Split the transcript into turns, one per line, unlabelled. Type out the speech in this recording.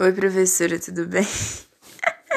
Oi, professora, tudo bem?